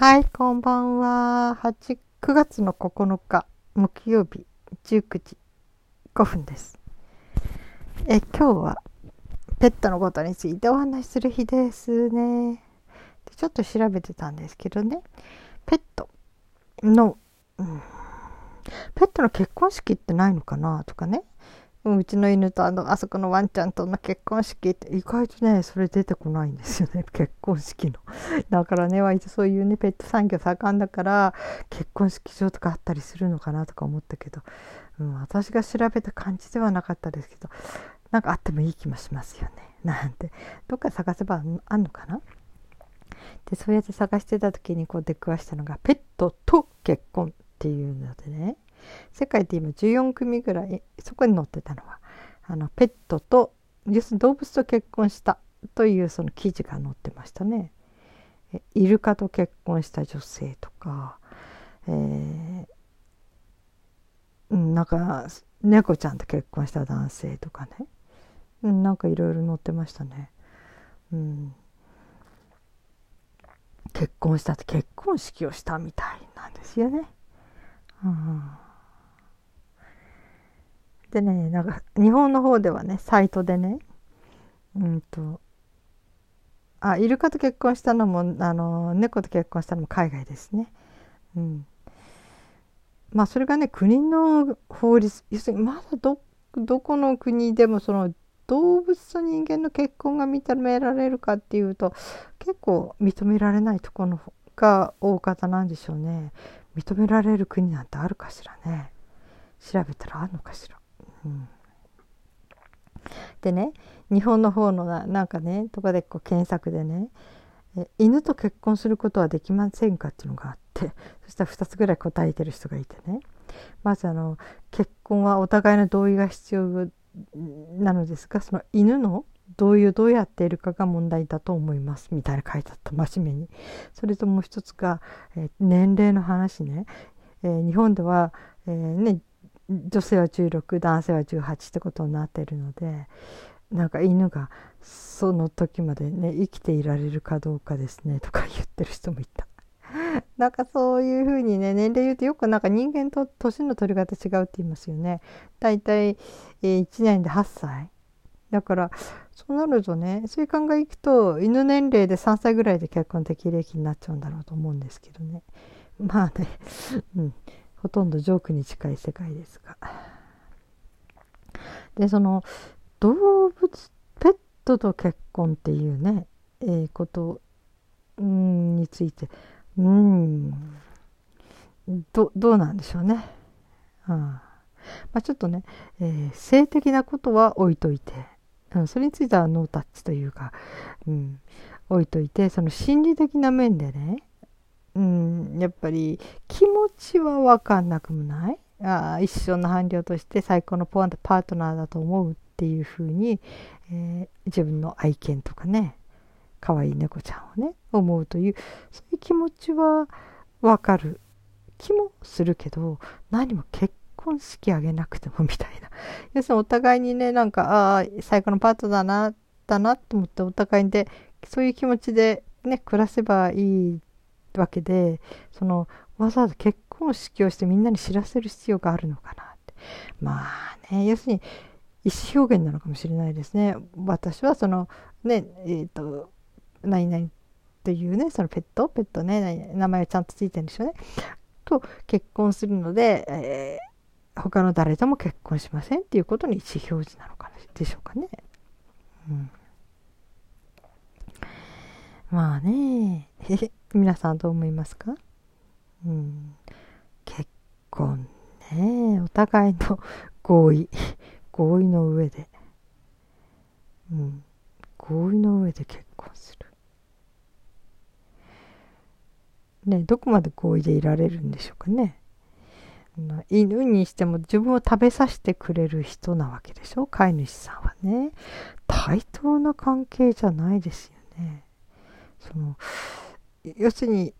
はい、こんばんは。8 9月の9日、木曜日、19時5分です。え今日はペットのことについてお話しする日ですね。でちょっと調べてたんですけどね、ペットの、うん、ペットの結婚式ってないのかな？とかね、うちの犬とあのあそこのワンちゃんとの結婚式って意外とねそれ出てこないんですよね。結婚式の。だからね割とそういうねペット産業盛んだから結婚式場とかあったりするのかなとか思ったけど、うん、私が調べた感じではなかったですけどなんかあってもいい気もしますよね。なんて。どっか探せばあんのかな？でそうやって探してた時にこう出くわしたのがペットと結婚っていうのでね。世界で今14組ぐらいそこに載ってたのはあのペットと要するに動物と結婚したというその記事が載ってましたね。イルカと結婚した女性とか、えー、なんか猫ちゃんと結婚した男性とかね、うん、なんかいろいろ載ってましたね。うん、結婚したって結婚式をしたみたいなんですよね。うんでねなんか日本の方ではねサイトでねうんとあイルカと結婚したのもあの猫と結婚したのも海外ですね。うん、まあそれがね国の法律要するにまだどどこの国でもその動物と人間の結婚が認められるかっていうと結構認められないところが大方なんでしょうね。認められる国なんてあるかしらね。調べたらあるのかしら。でね日本の方のななんかねとかでこう検索でね犬と結婚することはできませんかっていうのがあって そしたら2つぐらい答えてる人がいてね。まずあの結婚はお互いの同意が必要なのですがその犬の同意をどうやっているかが問題だと思いますみたいな書いてあった。真面目に。それともう一つが、え、年齢の話ね、えー、日本では、えーね、女性は16男性は18ってことになってるのでなんか犬がその時までね生きていられるかどうかですねとか言ってる人もいた。なんかそういうふうにね年齢言うとよくなんか人間と年の取り方違うって言いますよね。だいたい1年で8歳。だからそうなるとねそういう考えいくと犬年齢で3歳ぐらいで結婚適齢期になっちゃうんだろうと思うんですけどね。まあね、うん、ほとんどジョークに近い世界ですが。でその動物ペットと結婚っていうね、えー、ことんについて。うん。どどうなんでしょうね。うんまあ、ちょっとね、えー、性的なことは置いといて、うん、それについてはノータッチというか、うん、置いといてその心理的な面でねうん、やっぱり気持ちは分かんなくもない？あ一生の伴侶として最高のポンパートナーだと思うっていうふうに、えー、自分の愛犬とかね可愛い猫ちゃんをね思うというそういう気持ちは分かる。気もするけど何も結婚式あげなくてもみたいな。要するにお互いにねなんかああ最高のパートナーだなだなと思ってお互いでそういう気持ちでね暮らせばいいわけでそのわざわざ結婚式をしてみんなに知らせる必要があるのかなって。まあね要するに意思表現なのかもしれないですね。私はそのねえっ、ー、と何々というねそのペット？ペットね名前がちゃんとついてるんでしょうね。と結婚するので、えー、他の誰とも結婚しませんっていうことに意思表示なのかなでしょうかね。うん。まあね、皆さんどう思いますか？うん、結婚ね、お互いの合意、合意の上で、うん、合意の上で結婚する。ね、どこまで合意でいられるんでしょうかね。犬にしても自分を食べさせてくれる人なわけでしょ？飼い主さんはね。対等な関係じゃないですよね。その要するに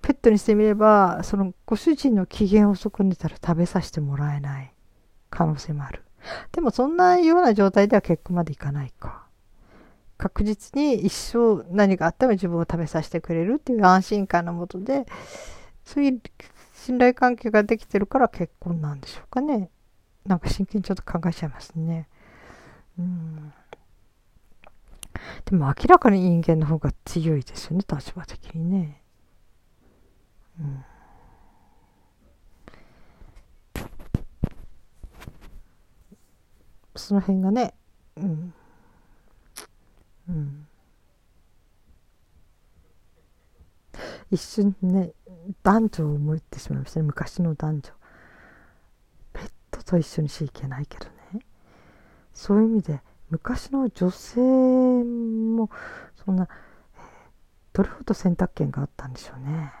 ペットにしてみればそのご主人の機嫌を損ねたら食べさせてもらえない可能性もある。でもそんなような状態では結婚までいかないか。確実に一生何があっても自分を食べさせてくれるっていう安心感のもとでそういう信頼関係ができてるから結婚なんでしょうかね。なんか真剣にちょっと考えちゃいますね。うん。でも明らかに人間の方が強いですよね立場的にね。うん。その辺がねうん。うん。一瞬ね男女を思ってしまいましたね。昔の男女。ペットと一緒にしちゃいけないけどね。そういう意味で昔の女性もそんな、どれほど選択権があったんでしょうね。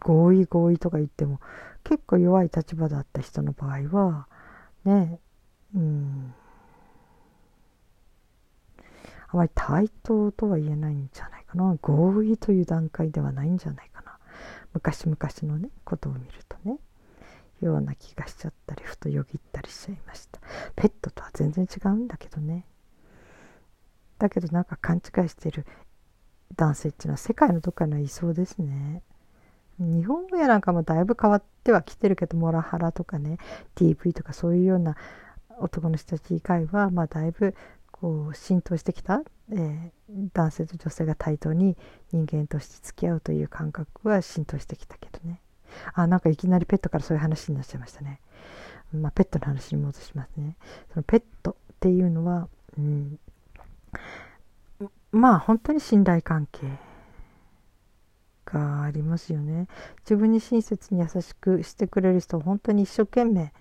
合意合意とか言っても結構弱い立場だった人の場合はねうん。あまり対等とは言えないんじゃないかな。合意という段階ではないんじゃないかな。昔々のねことを見るとね。ような気がしちゃったりふとよぎったりしちゃいました。ペットとは全然違うんだけどね。だけどなんか勘違いしてる男性っていうのは世界のどっかにはいそうですね。日本語やなんかもだいぶ変わってはきてるけどモラハラとかね DV とかそういうような男の人たち以外はまあだいぶこう浸透してきた、えー、男性と女性が対等に人間として付き合うという感覚は浸透してきたけどね。あなんかいきなりペットからそういう話になっちゃいましたね、まあ、ペットの話に戻しますね。そのペットっていうのは、うん、まあ本当に信頼関係がありますよね。自分に親切に優しくしてくれる人を本当に一生懸命、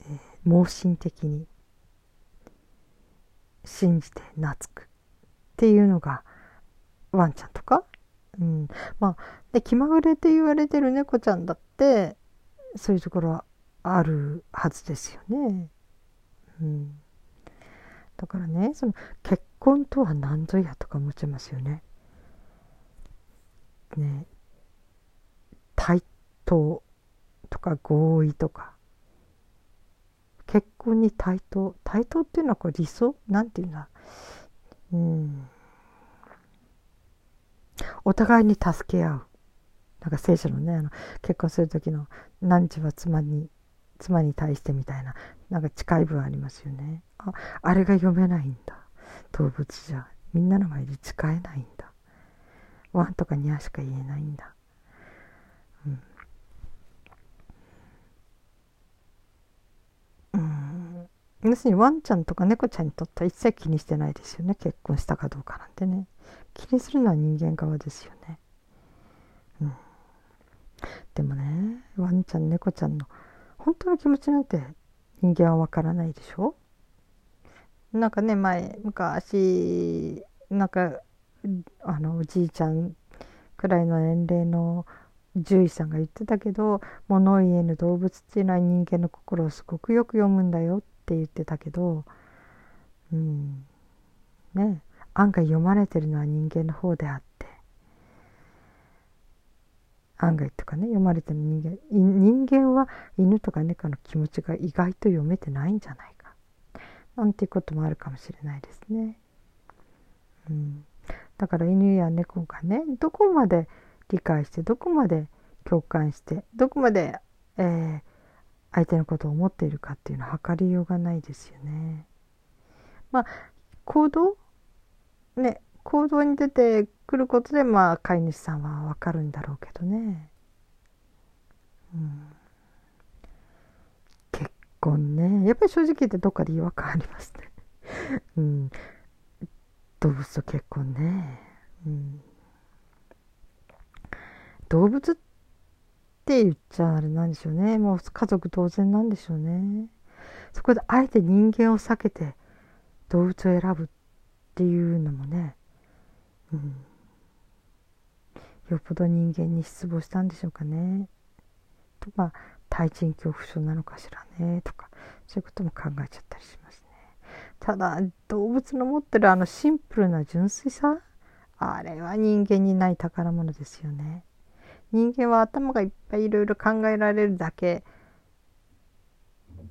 えー、盲信的に信じて懐くっていうのがワンちゃんとか、うん、まあで気まぐれって言われてる猫ちゃんだってそういうところはあるはずですよね。うん、だからねその結婚とは何ぞやとか思っちゃいますよね。ね。対等とか合意とか。結婚に対等。対等っていうのはこれ理想？なんていうんだ？うん。お互いに助け合う。なんか聖書のねあの結婚する時の何時は妻に妻に対してみたいななんか近い分ありますよね。ああれが読めないんだ。動物じゃ。みんなの前で誓えないんだ。ワンとかニャーしか言えないんだ。うん。要するにワンちゃんとか猫ちゃんにとっては一切気にしてないですよね。結婚したかどうかなんてね。気にするのは人間側ですよね。うん。でもねワンちゃん猫ちゃんの本当の気持ちなんて人間はわからないでしょ？なんかね前昔なんかあのおじいちゃんくらいの年齢の獣医さんが言ってたけど物言えぬ動物っていうのは人間の心をすごくよく読むんだよって言ってたけどうん。ね。案外読まれてるのは人間の方であって案外とかね読まれてる人間人間は犬とか猫の気持ちが意外と読めてないんじゃないかなんていうこともあるかもしれないですね。うん、だから犬や猫がねどこまで理解してどこまで共感してどこまで、えー、相手のことを思っているかっていうのは測りようがないですよね。まあ行動ね行動に出てくることでまあ飼い主さんはわかるんだろうけどね。うん、結婚ねやっぱり正直言ってどっかで違和感ありますね。うん、動物と結婚ね。うん、動物ってって言っちゃあれなんでしょうねもう家族同然なんでしょうねそこであえて人間を避けて動物を選ぶってっていうのもね、うん、よっぽど人間に失望したんでしょうかね。とか対人恐怖症なのかしらね。とかそういうことも考えちゃったりしますね。ただ動物の持ってるあのシンプルな純粋さ。あれは人間にない宝物ですよね。人間は頭がいっぱいいろいろ考えられるだけ、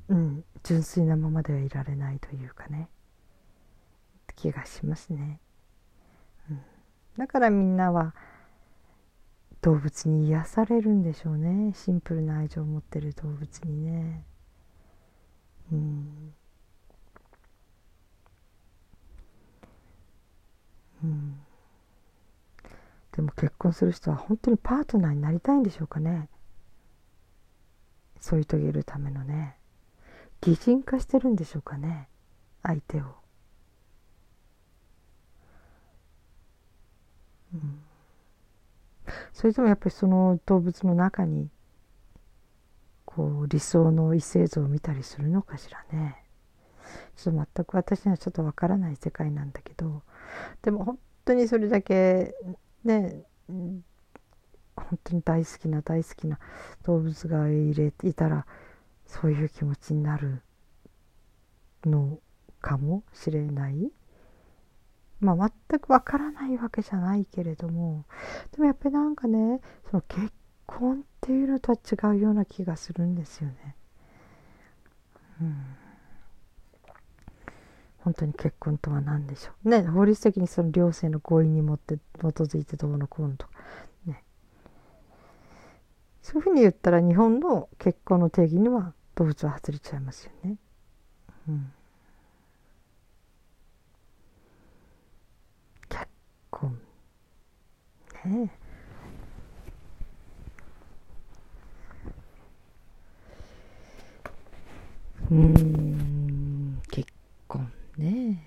うん、純粋なままではいられないというかね、気がしますね。うん、だからみんなは動物に癒されるんでしょうね。シンプルな愛情を持ってる動物にね。うん。うん、でも結婚する人は本当にパートナーになりたいんでしょうかね。添い遂げるためのね。擬人化してるんでしょうかね。相手を、うん、それともやっぱりその動物の中にこう理想の異性像を見たりするのかしらね。ちょっと全く私にはちょっとわからない世界なんだけど。でも本当にそれだけね本当に大好きな大好きな動物がいれいたらそういう気持ちになるのかもしれない。まあ全くわからないわけじゃないけれどもでもやっぱりなんかねその結婚っていうのとは違うような気がするんですよね。うん本当に結婚とは何でしょう。ね、法律的にその両性の合意にもって基づいてどうのこうのとか、ね。そういうふうに言ったら日本の結婚の定義には動物は外れちゃいますよね。うん。婚。ねえ。うん結婚ね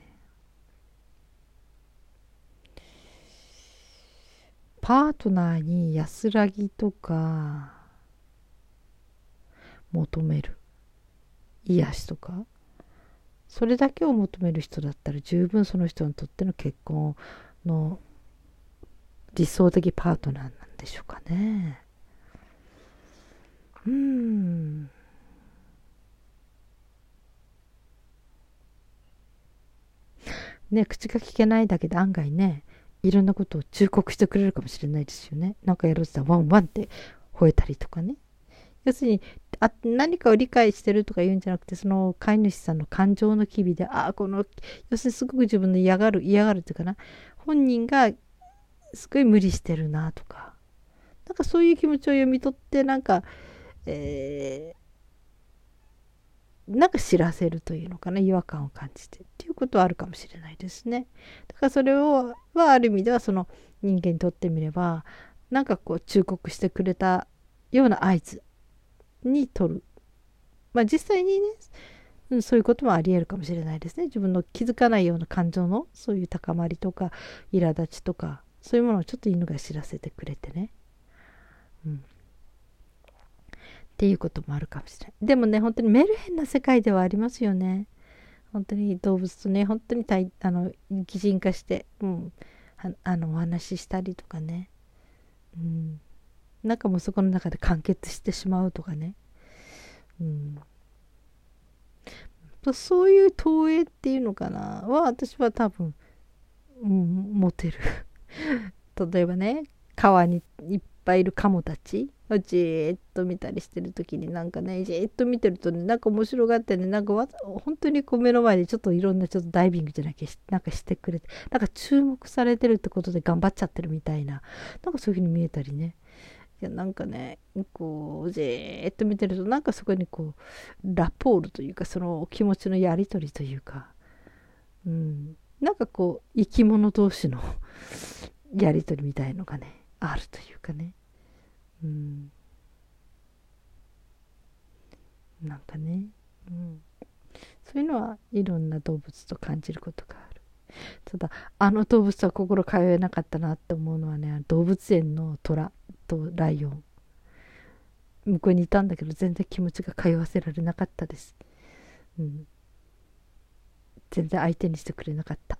パートナーに安らぎとか求める癒しとかそれだけを求める人だったら十分その人にとっての結婚をの理想的パートナーなんでしょうかねうんね、口が聞けないだけで案外ね、いろんなことを忠告してくれるかもしれないですよね。なんかやろうとしたらワンワンって吠えたりとかね。要するにあ何かを理解してるとか言うんじゃなくてその飼い主さんの感情の機微でああこの要するにすごく自分の嫌がる嫌がるっていうかな本人がすごい無理してるなとかなんかそういう気持ちを読み取ってなんか、えなんか知らせるというのかな違和感を感じてっていうことはあるかもしれないですね。だからそれをはある意味ではその人間にとってみればなんかこう忠告してくれたような合図に取る。まあ実際にね、そういうこともありえるかもしれないですね。自分の気づかないような感情のそういう高まりとか苛立ちとかそういうものをちょっと犬が知らせてくれてね。うん、っていうこともあるかもしれない。でもね、本当にメルヘンな世界ではありますよね。本当に動物とね、本当に対あの擬人化して、うん、あのお話ししたりとかね。うん。なんかもうそこの中で完結してしまうとかね。うん。そういう投影っていうのかな？は私は多分、うん、持てる。例えばね川にいっぱいいるカモたち？をじーっと見たりしてる時になんかねじーっと見てるとねなんか面白がってねなんかわ本当にこう目の前でちょっといろんなちょっとダイビングじゃなきゃなんかしてくれてなんか注目されてるってことで頑張っちゃってるみたいななんかそういう風に見えたりね。いやなんかねこうじーっと見てるとなんかそこにこうラポールというかその気持ちのやり取りというかうん。なんかこう生き物同士の やり取りみたいのがねあるというかね。うん。なんかね、うん、そういうのはいろんな動物と感じることがある。ただあの動物は心通えなかったなって思うのはね動物園の虎。とライオン。向こうにいたんだけど全然気持ちが通わせられなかったです、うん、全然相手にしてくれなかった。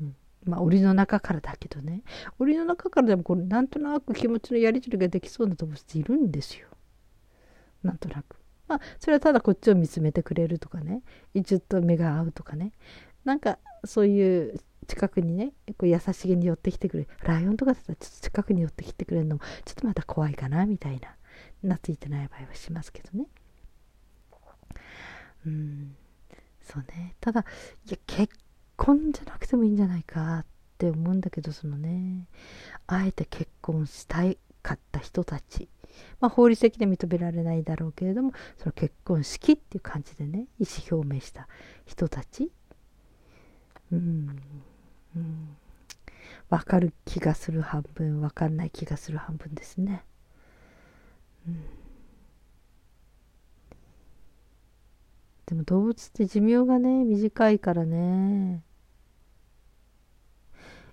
うん。まあ、檻の中からだけどね。檻の中からでもこれなんとなく気持ちのやり取りができそうな動物っているんですよ。なんとなく。まあそれはただこっちを見つめてくれるとかね。ちょっと目が合うとかね。なんかそういう近くにねこう優しげに寄ってきてくれるライオンとかだったらちょっと近くに寄ってきてくれるのもちょっとまた怖いかなみたいな懐いてない場合はしますけどね。うんそうね。ただいや結婚じゃなくてもいいんじゃないかって思うんだけどそのね。あえて結婚したいかった人たち。まあ、法律的には認められないだろうけれどもその結婚式っていう感じでね意思表明した人たち。うん、うん、分かる気がする半分分かんない気がする半分ですね。うんでも動物って寿命がね短いからね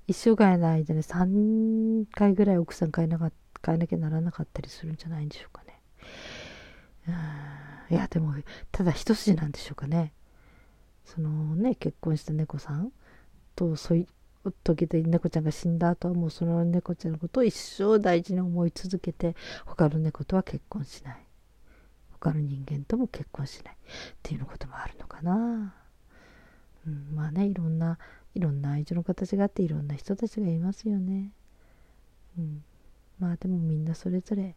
一生涯の間に3回ぐらい奥さん変えなか変えなきゃならなかったりするんじゃないんでしょうかねうん。いやでもただ一筋なんでしょうかね。そのね結婚した猫さんとそういう時で猫ちゃんが死んだ後はもうその猫ちゃんのことを一生大事に思い続けて他の猫とは結婚しない。他の人間とも結婚しない。っていうのこともあるのかな、うん、まあねいろんないろんな愛情の形があっていろんな人たちがいますよね、うん、まあでもみんなそれぞれ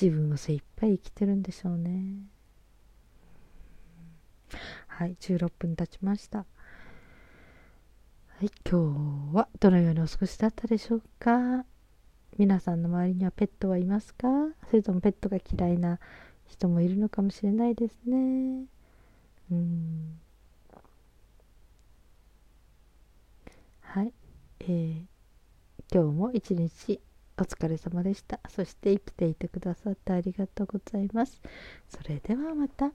自分を精一杯生きてるんでしょうね。はい16分経ちました。はい今日はどのようにお過ごしだったでしょうか？皆さんの周りにはペットはいますか？それともペットが嫌いな人もいるのかもしれないですね。うん。はい。えー、今日も一日お疲れ様でした。そして生きていてくださってありがとうございます。それではまた。